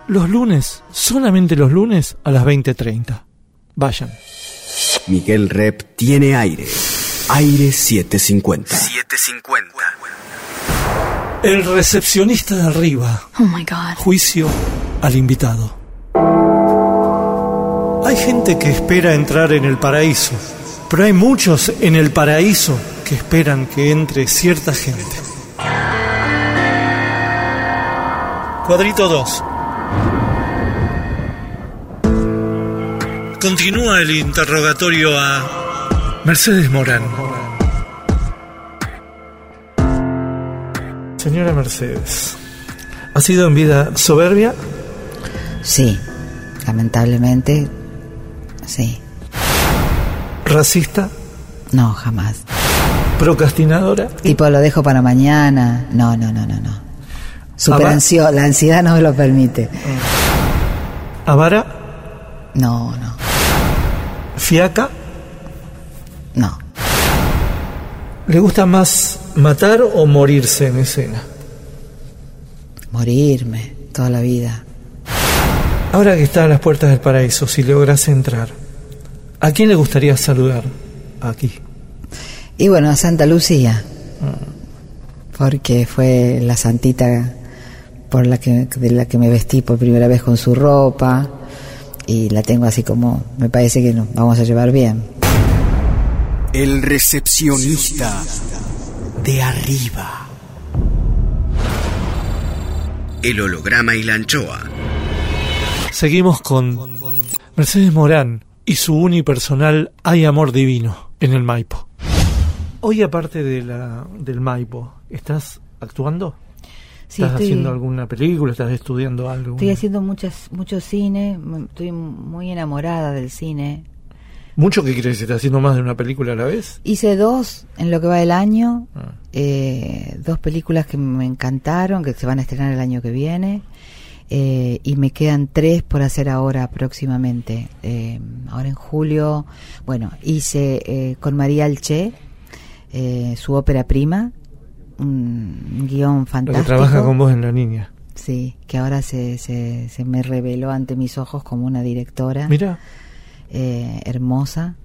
los lunes, solamente los lunes a las 20.30. Vayan. Miguel Rep tiene aire. Aire 750. 750. El recepcionista de arriba. Oh my God. Juicio al invitado. Hay gente que espera entrar en el paraíso, pero hay muchos en el paraíso que esperan que entre cierta gente. Cuadrito 2. Continúa el interrogatorio a Mercedes Morán. Señora Mercedes, ¿ha sido en vida soberbia? Sí, lamentablemente, sí. ¿Racista? No, jamás. ¿Procrastinadora? Tipo, lo dejo para mañana. No, no, no, no, no. Super Ava- ansio- la ansiedad no me lo permite. ¿Avara? No, no, ¿Fiaca? no. ¿Le gusta más matar o morirse en escena? Morirme toda la vida. Ahora que está a las puertas del paraíso, si lograse entrar, ¿a quién le gustaría saludar aquí? Y bueno, a Santa Lucía. Porque fue la santita por la que, de la que me vestí por primera vez con su ropa. Y la tengo así como, me parece que nos vamos a llevar bien. El recepcionista de arriba. El holograma y la anchoa. Seguimos con Mercedes Morán y su unipersonal Hay Amor Divino en el Maipo. Hoy, aparte de la, del Maipo, ¿estás actuando? Sí, ¿Estás estoy- haciendo alguna película? ¿Estás estudiando algo? Estoy haciendo muchas, mucho cine, estoy muy enamorada del cine. ¿Mucho que decir? ¿Estás haciendo más de una película a la vez? Hice dos en lo que va del año, Ah. eh, dos películas que me encantaron, que se van a estrenar el año que viene, eh, y me quedan tres por hacer ahora próximamente. Eh, ahora en julio, bueno, hice eh, con María Alché eh, su ópera prima, un guion Lo fantástico. que trabaja con vos en La Niña. Sí, que ahora se, se, se me reveló ante mis ojos como una directora Mira, eh, hermosa.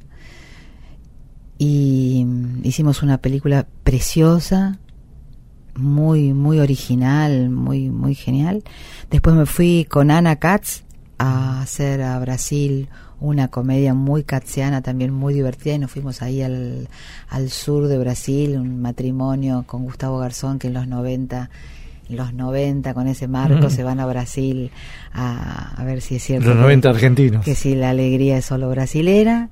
Y mm, hicimos una película preciosa, muy, muy original, muy, muy genial. Después me fui con Ana Katz a hacer a Brasil una comedia muy katziana, también muy divertida, y nos fuimos ahí al, al sur de Brasil, un matrimonio con Gustavo Garzón que en los 90 en los 90 con ese marco Mm. se van a Brasil a, a ver si es cierto los que- 90 argentinos. que si la alegría es solo brasilera.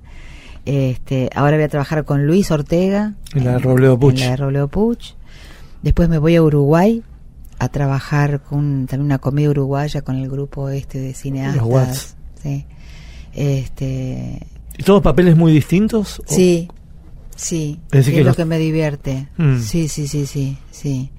Este, ahora voy a trabajar con Luis Ortega. En la de Robledo Puch. en la de Robledo Puch. Después me voy a Uruguay a trabajar con también una comedia uruguaya con el grupo este de cineastas. Sí. Este, ¿Y todos papeles muy distintos? o- sí, sí. Es lo que me divierte. Mm. Sí, sí, sí, sí, sí.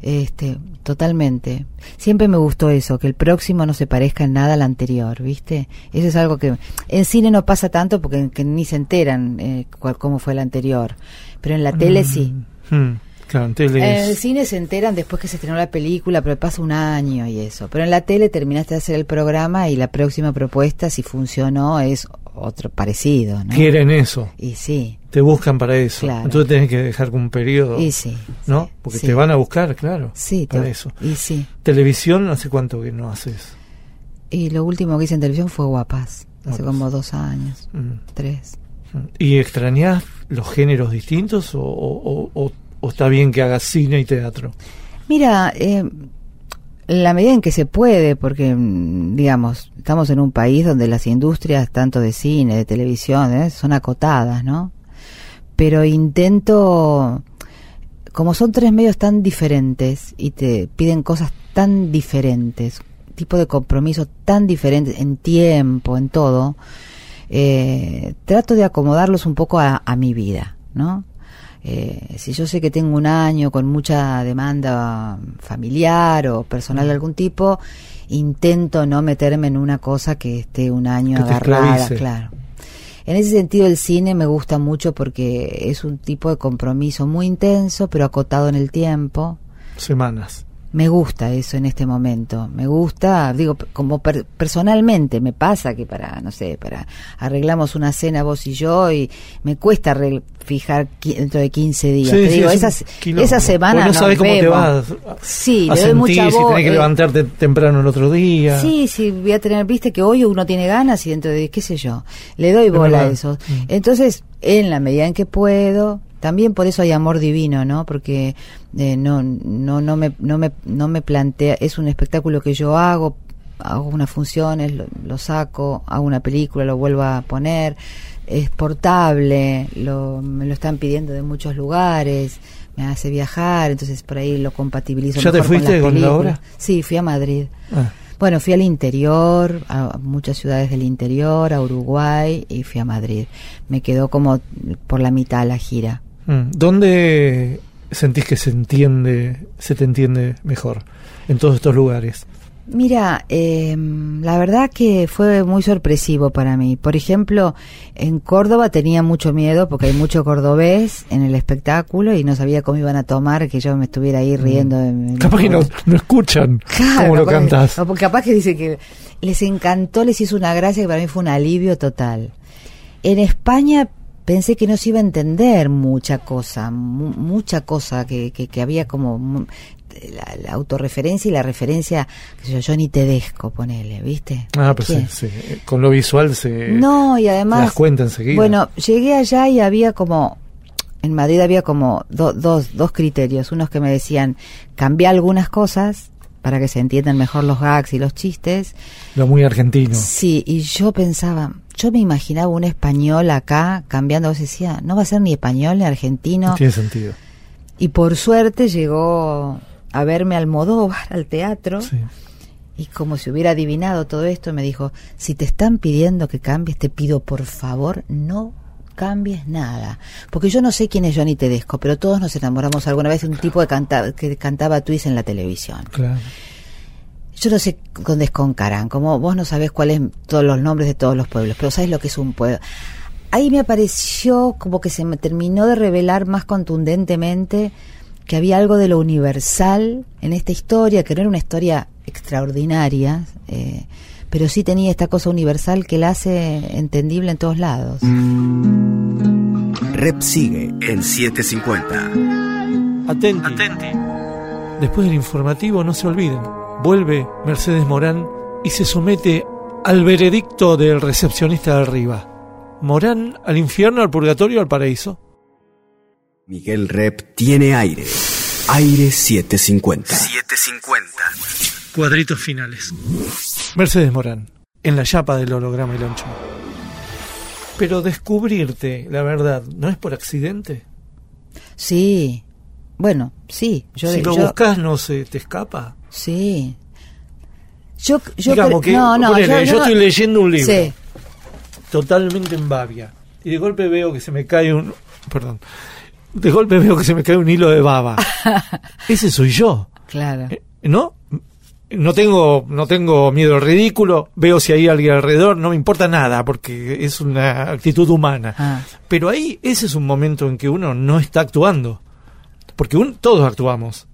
Este, totalmente. Siempre me gustó eso, que el próximo no se parezca en nada al anterior, ¿viste? Eso es algo que en cine no pasa tanto porque que ni se enteran eh, cuál, cómo fue el anterior. Pero en la tele sí. Mm, claro, en tele En el cine se enteran después que se estrenó la película, pero pasa un año y eso. Pero en la tele terminaste de hacer el programa y la próxima propuesta, si funcionó, es otro parecido, ¿no? quieren eso. Y sí, Te buscan para eso. Claro. Entonces tenés que dejar un periodo. y sí. ¿No? sí, Porque sí. te van a buscar, claro. Sí, para te- eso. Y sí. Televisión, ¿hace cuánto que no haces? Y lo último que hice en televisión fue Guapas, hace como dos años, Mm. tres. ¿Y extrañás los géneros distintos o, o- o- o- está bien que hagas cine y teatro? Mira, eh, la medida en que se puede, porque, mm, digamos, estamos en un país donde las industrias, tanto de cine, de televisión, ¿eh? son acotadas, ¿no? Pero intento, como son tres medios tan diferentes y te piden cosas tan diferentes, tipo de compromiso tan diferentes en tiempo, en todo, eh, trato de acomodarlos un poco a, a mi vida, ¿no? Eh, si yo sé que tengo un año con mucha demanda familiar o personal de algún tipo, intento no meterme en una cosa que esté un año Que agarrada, claro. En ese sentido el cine me gusta mucho porque es un tipo de compromiso muy intenso, pero acotado en el tiempo. Semanas. Me gusta eso en este momento. Me gusta, digo, como per- personalmente me pasa que para, no sé, para arreglamos una cena vos y yo y me cuesta fijar dentro de 15 días. Sí, Te sí, digo, es esas, esa semana no sabes cómo te vas Sí, a le doy sentir, mucha si tenés que eh, levantarte temprano el otro día. Sí, sí, voy a tener, viste que hoy uno tiene ganas y dentro de, qué sé yo, le doy bola a eso. Mm. Entonces, en la medida en que puedo, también por eso hay amor divino, ¿no? Porque eh, no, no, no me, no me, no me plantea, es un espectáculo que yo hago, hago unas funciones, lo, lo saco, hago una película, lo vuelvo a poner, es portable, lo, me lo están pidiendo de muchos lugares, me hace viajar, entonces por ahí lo compatibilizo. ¿Ya te mejor fuiste las con la obra? Sí, fui a Madrid. Ah, Bueno, fui al interior, a muchas ciudades del interior, a Uruguay y fui a Madrid. Me quedó como por la mitad la gira. Mm. ¿Dónde sentís que se entiende, se te entiende mejor? En todos estos lugares. Mira, eh, la verdad que fue muy sorpresivo para mí. Por ejemplo, en Córdoba tenía mucho miedo porque hay mucho cordobés en el espectáculo y no sabía cómo iban a tomar que yo me estuviera ahí riendo. de- de- Mm. Capaz que no, no escuchan (laughs) Claro, cómo lo capaz cantas. no, porque capaz que dice que les encantó, les hizo una gracia que para mí fue un alivio total. En España pensé que no se iba a entender mucha cosa, mu- mucha cosa, que, que, que había como la, la autorreferencia y la referencia, sé yo, Johnny Tedesco, ponele, ¿viste? Ah, pues sí, sí. Con lo visual se No, y además... das cuenta enseguida. Bueno, llegué allá y había como, en Madrid había como do- dos, dos criterios. Unos que me decían, cambia algunas cosas para que se entiendan mejor los gags y los chistes. lo muy argentino. Sí, y yo pensaba, yo me imaginaba un español acá cambiando, vos decía, no va a ser ni español ni argentino. No tiene sentido. Y por suerte llegó a verme Almodóvar al teatro. Sí. Y como si hubiera adivinado todo esto, me dijo, si te están pidiendo que cambies, te pido por favor no cambies nada. Porque yo no sé quién es Johnny Tedesco, pero todos nos enamoramos alguna vez de un tipo que, canta, que cantaba twist en la televisión. Claro. Yo no sé dónde es Concarán, como vos no sabés cuáles todos los nombres de todos los pueblos, pero sabés lo que es un pueblo. Ahí me apareció como que se me terminó de revelar más contundentemente que había algo de lo universal en esta historia, que no era una historia extraordinaria, eh, pero sí tenía esta cosa universal que la hace entendible en todos lados. Rep sigue en 750. Atenti. Después del informativo, no se olviden. Vuelve Mercedes Morán y se somete al veredicto del recepcionista de arriba. Morán al infierno, al purgatorio, al paraíso. Miguel Rep tiene aire. Aire 750. 750. Cuadritos finales. Mercedes Morán, en la chapa del holograma y loncho. Pero descubrirte la verdad, ¿no es por accidente? Sí, bueno, sí, yo, si lo yo- buscas, no se te escapa. Sí. Yo, yo Digamos que, no, no, ponele, yo, estoy leyendo un libro. Sí. totalmente en babia. Y de golpe veo que se me cae un. Perdón. De golpe veo que se me cae un hilo de baba. (laughs) Ese soy yo. Claro. Eh, ¿No? No tengo, no tengo miedo al ridículo. Veo si hay alguien alrededor. No me importa nada porque es una actitud humana. Ah. Pero ahí ese es un momento en que uno no está actuando. Porque un- todos actuamos.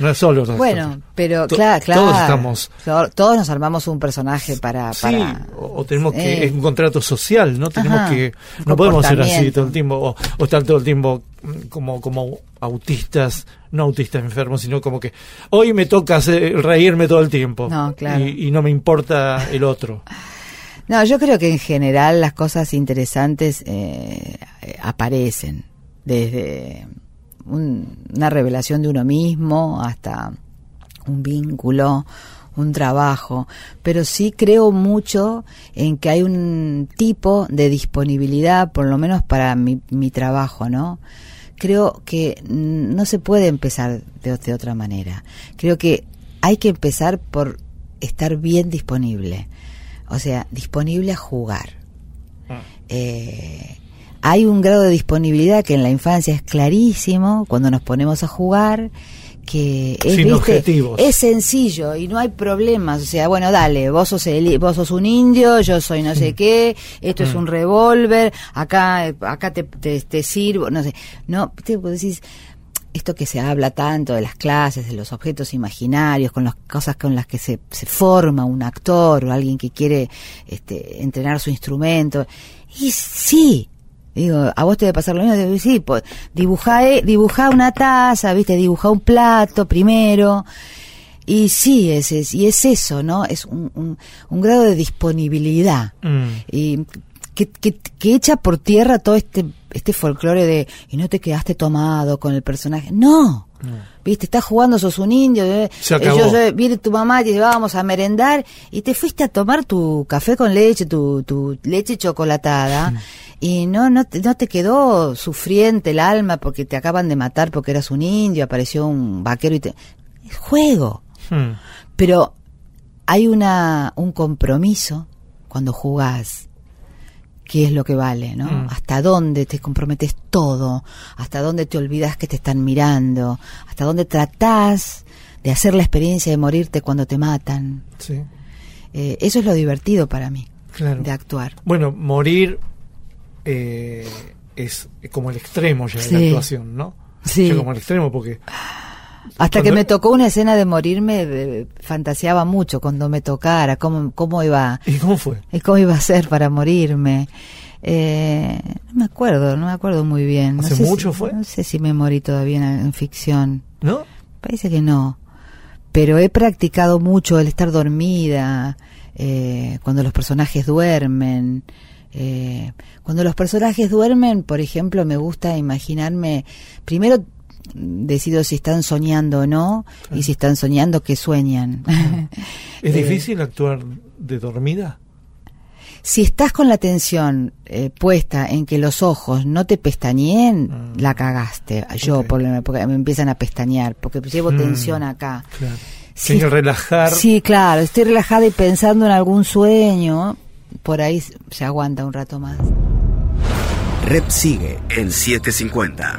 No es solo Bueno, pero To- claro, claro. Todos estamos. To- Todos nos armamos un personaje para. Sí, para o, o tenemos que es un contrato social, no tenemos Ajá, que no podemos ser así todo el tiempo o, o estar todo el tiempo como como autistas, no autistas enfermos, sino como que hoy me toca hacer- reírme todo el tiempo No, claro. y, y no me importa el otro. No, yo creo que en general las cosas interesantes eh, eh, aparecen. Desde un- una revelación de uno mismo hasta un vínculo, un trabajo. Pero sí creo mucho en que hay un tipo de disponibilidad, por lo menos para mi, mi trabajo, ¿no? Creo que no se puede empezar de, de otra manera. Creo que hay que empezar por estar bien disponible. O sea, disponible a jugar. Eh, hay un grado de disponibilidad que en la infancia es clarísimo cuando nos ponemos a jugar, que es, Sin ¿viste? objetivos. es sencillo y no hay problemas. O sea, bueno, dale, vos sos, el- vos sos un indio, yo soy no Mm. sé qué, esto es un revólver, acá, acá te, te, te sirvo, no sé. No, viste, vos decís, esto que se habla tanto de las clases, de los objetos imaginarios, con las cosas con las que se, se forma un actor o alguien que quiere este, entrenar su instrumento. Y sí, digo, a vos te debe pasar lo mismo, digo, sí, pues, dibujá, eh, dibujá una taza, viste, dibujá un plato primero. Y sí, es, es- y es eso, ¿no? Es un, un, un grado de disponibilidad Mm. y que, que, que echa por tierra todo este este folclore de y no te quedaste tomado con el personaje no viste estás jugando sos un indio eh, Se eh, acabó. yo- yo- viene tu mamá y te dice vamos a merendar y te fuiste a tomar tu café con leche tu, tu leche chocolatada y no no te, no te quedó sufriente el alma porque te acaban de matar porque eras un indio apareció un vaquero y te es juego Mm. pero hay una un compromiso cuando jugás qué es lo que vale, ¿no? Mm. Hasta dónde te comprometes todo, hasta dónde te olvidas que te están mirando, hasta dónde tratás de hacer la experiencia de morirte cuando te matan. Sí, Eh, eso es lo divertido para mí, claro. de actuar. Bueno, morir eh, es como el extremo ya de la actuación, ¿no? Sí. Ya como el extremo porque Hasta que me tocó una escena de morirme, eh, fantaseaba mucho cuando me tocara, cómo, cómo iba ¿y cómo fue? ¿Y cómo iba a ser para morirme? Eh, no me acuerdo, no me acuerdo muy bien. No ¿Hace sé si- mucho fue? No sé si me morí todavía en, en ficción. ¿No? Parece que no. Pero he practicado mucho el estar dormida, eh, cuando los personajes duermen. Eh, cuando los personajes duermen, por ejemplo, me gusta imaginarme, primero decido si están soñando o no, y si están soñando, que sueñan. (laughs) ¿Es Eh, difícil actuar de dormida? Si estás con la atención eh, puesta en que los ojos no te pestañeen, Mm. la cagaste. Yo, por lo- porque me empiezan a pestañear, porque llevo Mm. tensión acá. Claro. Que relajar. Sí, claro, estoy relajada y pensando en algún sueño, por ahí se aguanta un rato más. Rep sigue en 750.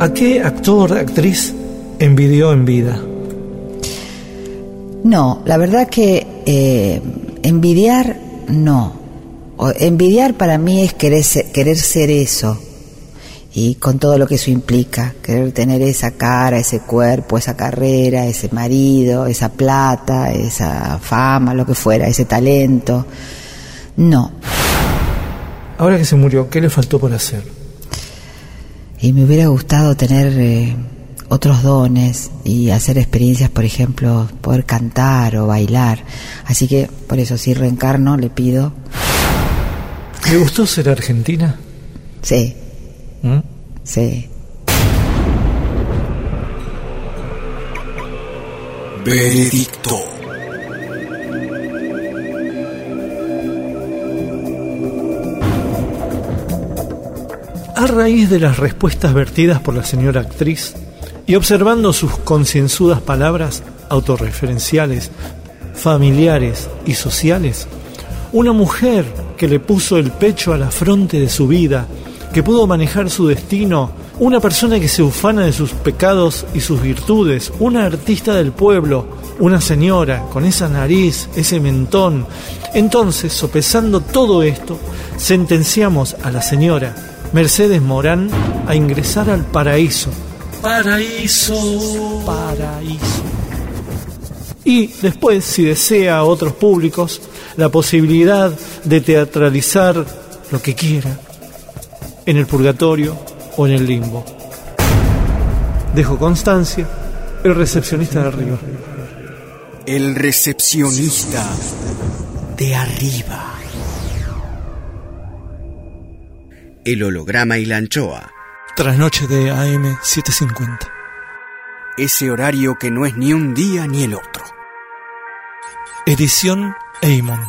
¿A qué actor, actriz envidió en vida? No, la verdad que eh, envidiar, no. O- envidiar para mí es querer ser, querer ser eso. Y con todo lo que eso implica, querer tener esa cara, ese cuerpo, esa carrera, ese marido, esa plata, esa fama, lo que fuera, ese talento. No. Ahora que se murió, ¿qué le faltó por hacer? Y me hubiera gustado tener eh, otros dones y hacer experiencias, por ejemplo, poder cantar o bailar. Así que, por eso, si reencarno, le pido, ¿Le gustó ser argentina? sí, ¿Mm? sí. Veredicto. A raíz de las respuestas vertidas por la señora actriz y observando sus concienzudas palabras autorreferenciales, familiares y sociales, una mujer que le puso el pecho a la fronte de su vida, que pudo manejar su destino, una persona que se ufana de sus pecados y sus virtudes, una artista del pueblo, una señora con esa nariz, ese mentón. Entonces, sopesando todo esto, sentenciamos a la señora Mercedes Morán a ingresar al paraíso. Paraíso. Paraíso. Y después, si desea a otros públicos, la posibilidad de teatralizar lo que quiera en el purgatorio o en el limbo. Dejo constancia, el recepcionista de arriba. El recepcionista de arriba. El holograma y la anchoa. Trasnoche de AM 750. Ese horario que no es ni un día ni el otro. Edición Eamon.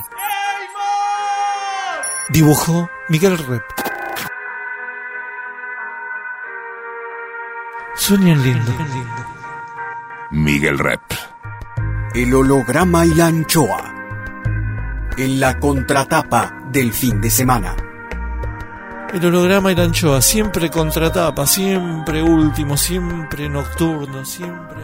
Dibujó Miguel Rep. Sueñen lindo. Miguel Rep. El holograma y la anchoa. En la contratapa del fin de semana. El holograma y la anchoa, siempre contratapa, siempre último, siempre nocturno, siempre...